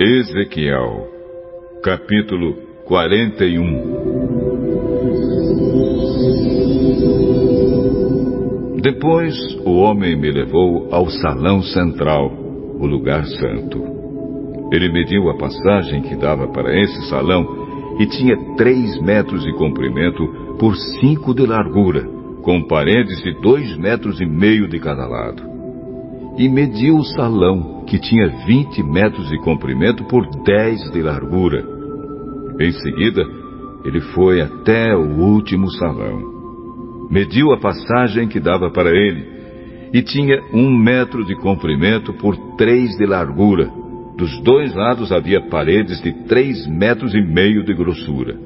Ezequiel, capítulo 41 Depois o homem me levou ao salão central, o lugar santo. Ele mediu a passagem que dava para esse salão e tinha três metros de comprimento por cinco de largura, com paredes de dois metros e meio de cada lado e mediu o salão, que tinha vinte metros de comprimento por dez de largura. Em seguida, ele foi até o último salão. Mediu a passagem que dava para ele, e tinha um metro de comprimento por três de largura. Dos dois lados havia paredes de três metros e meio de grossura.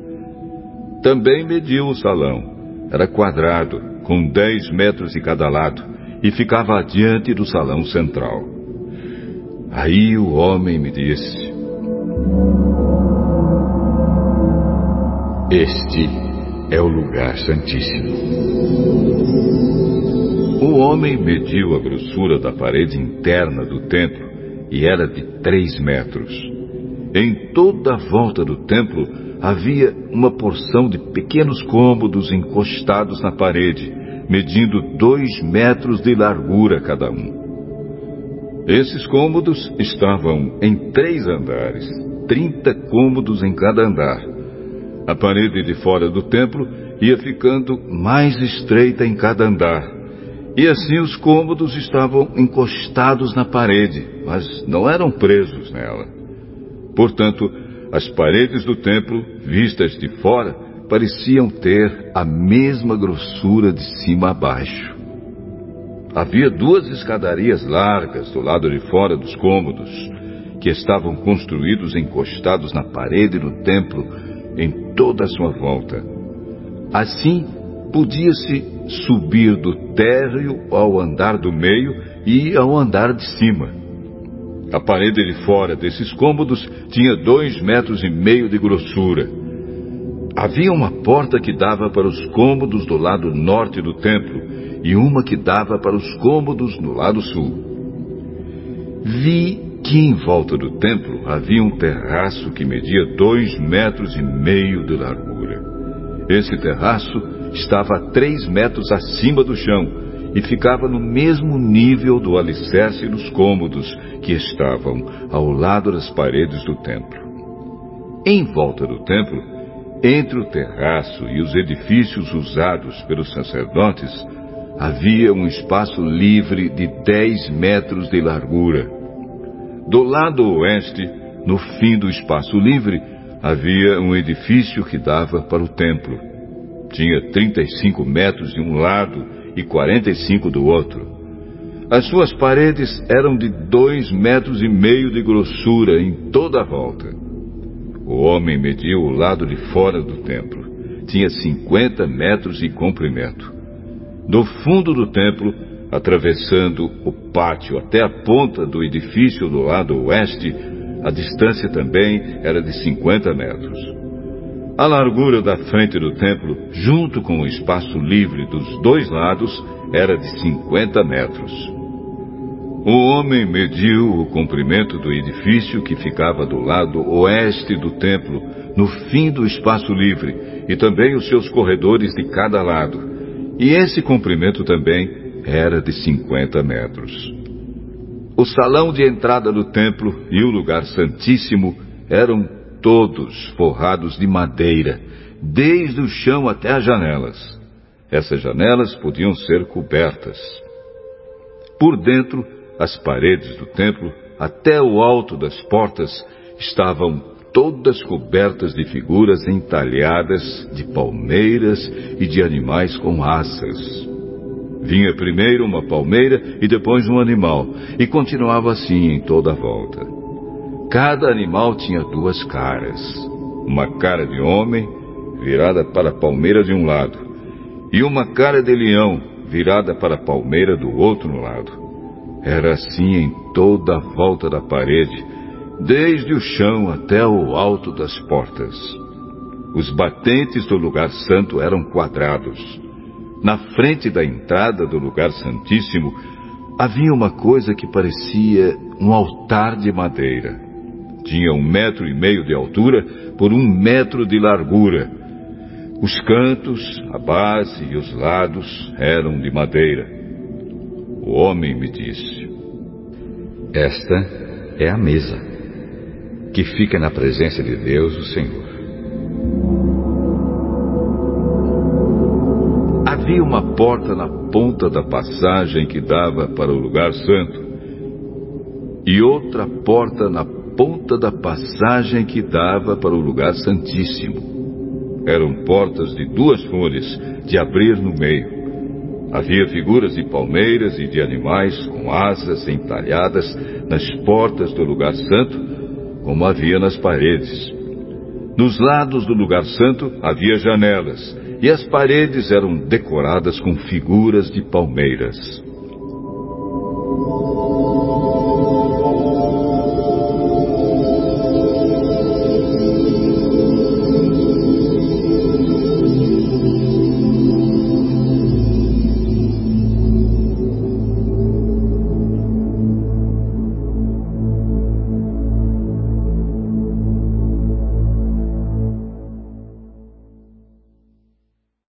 Também mediu o salão. Era quadrado, com dez metros de cada lado e ficava adiante do salão central. Aí o homem me disse: Este é o lugar santíssimo. O homem mediu a grossura da parede interna do templo e era de três metros. Em toda a volta do templo havia uma porção de pequenos cômodos encostados na parede, medindo dois metros de largura cada um. Esses cômodos estavam em três andares, trinta cômodos em cada andar. A parede de fora do templo ia ficando mais estreita em cada andar. E assim os cômodos estavam encostados na parede, mas não eram presos nela. Portanto, as paredes do templo, vistas de fora, pareciam ter a mesma grossura de cima a baixo. Havia duas escadarias largas do lado de fora dos cômodos, que estavam construídos encostados na parede do templo em toda a sua volta. Assim, podia-se subir do térreo ao andar do meio e ao andar de cima. A parede de fora desses cômodos tinha dois metros e meio de grossura Havia uma porta que dava para os cômodos do lado norte do templo e uma que dava para os cômodos no lado sul. Vi que em volta do templo havia um terraço que media dois metros e meio de largura. Esse terraço estava a três metros acima do chão e ficava no mesmo nível do alicerce dos cômodos que estavam ao lado das paredes do templo. Em volta do templo entre o terraço e os edifícios usados pelos sacerdotes, havia um espaço livre de dez metros de largura. Do lado oeste, no fim do espaço livre, havia um edifício que dava para o templo. Tinha 35 metros de um lado e 45 do outro. As suas paredes eram de dois metros e meio de grossura em toda a volta. O homem mediu o lado de fora do templo. Tinha 50 metros de comprimento. Do fundo do templo, atravessando o pátio até a ponta do edifício do lado oeste, a distância também era de 50 metros. A largura da frente do templo, junto com o espaço livre dos dois lados, era de 50 metros. O homem mediu o comprimento do edifício que ficava do lado oeste do templo, no fim do espaço livre, e também os seus corredores de cada lado. E esse comprimento também era de 50 metros. O salão de entrada do templo e o lugar santíssimo eram todos forrados de madeira, desde o chão até as janelas. Essas janelas podiam ser cobertas. Por dentro, as paredes do templo, até o alto das portas, estavam todas cobertas de figuras entalhadas de palmeiras e de animais com asas. Vinha primeiro uma palmeira e depois um animal, e continuava assim em toda a volta. Cada animal tinha duas caras: uma cara de homem, virada para a palmeira de um lado, e uma cara de leão, virada para a palmeira do outro lado. Era assim em toda a volta da parede, desde o chão até o alto das portas. Os batentes do lugar santo eram quadrados. Na frente da entrada do lugar santíssimo havia uma coisa que parecia um altar de madeira. Tinha um metro e meio de altura por um metro de largura. Os cantos, a base e os lados eram de madeira. O homem me disse: Esta é a mesa que fica na presença de Deus, o Senhor. Havia uma porta na ponta da passagem que dava para o lugar santo, e outra porta na ponta da passagem que dava para o lugar santíssimo. Eram portas de duas folhas, de abrir no meio. Havia figuras de palmeiras e de animais com asas entalhadas nas portas do lugar santo, como havia nas paredes. Nos lados do lugar santo havia janelas, e as paredes eram decoradas com figuras de palmeiras.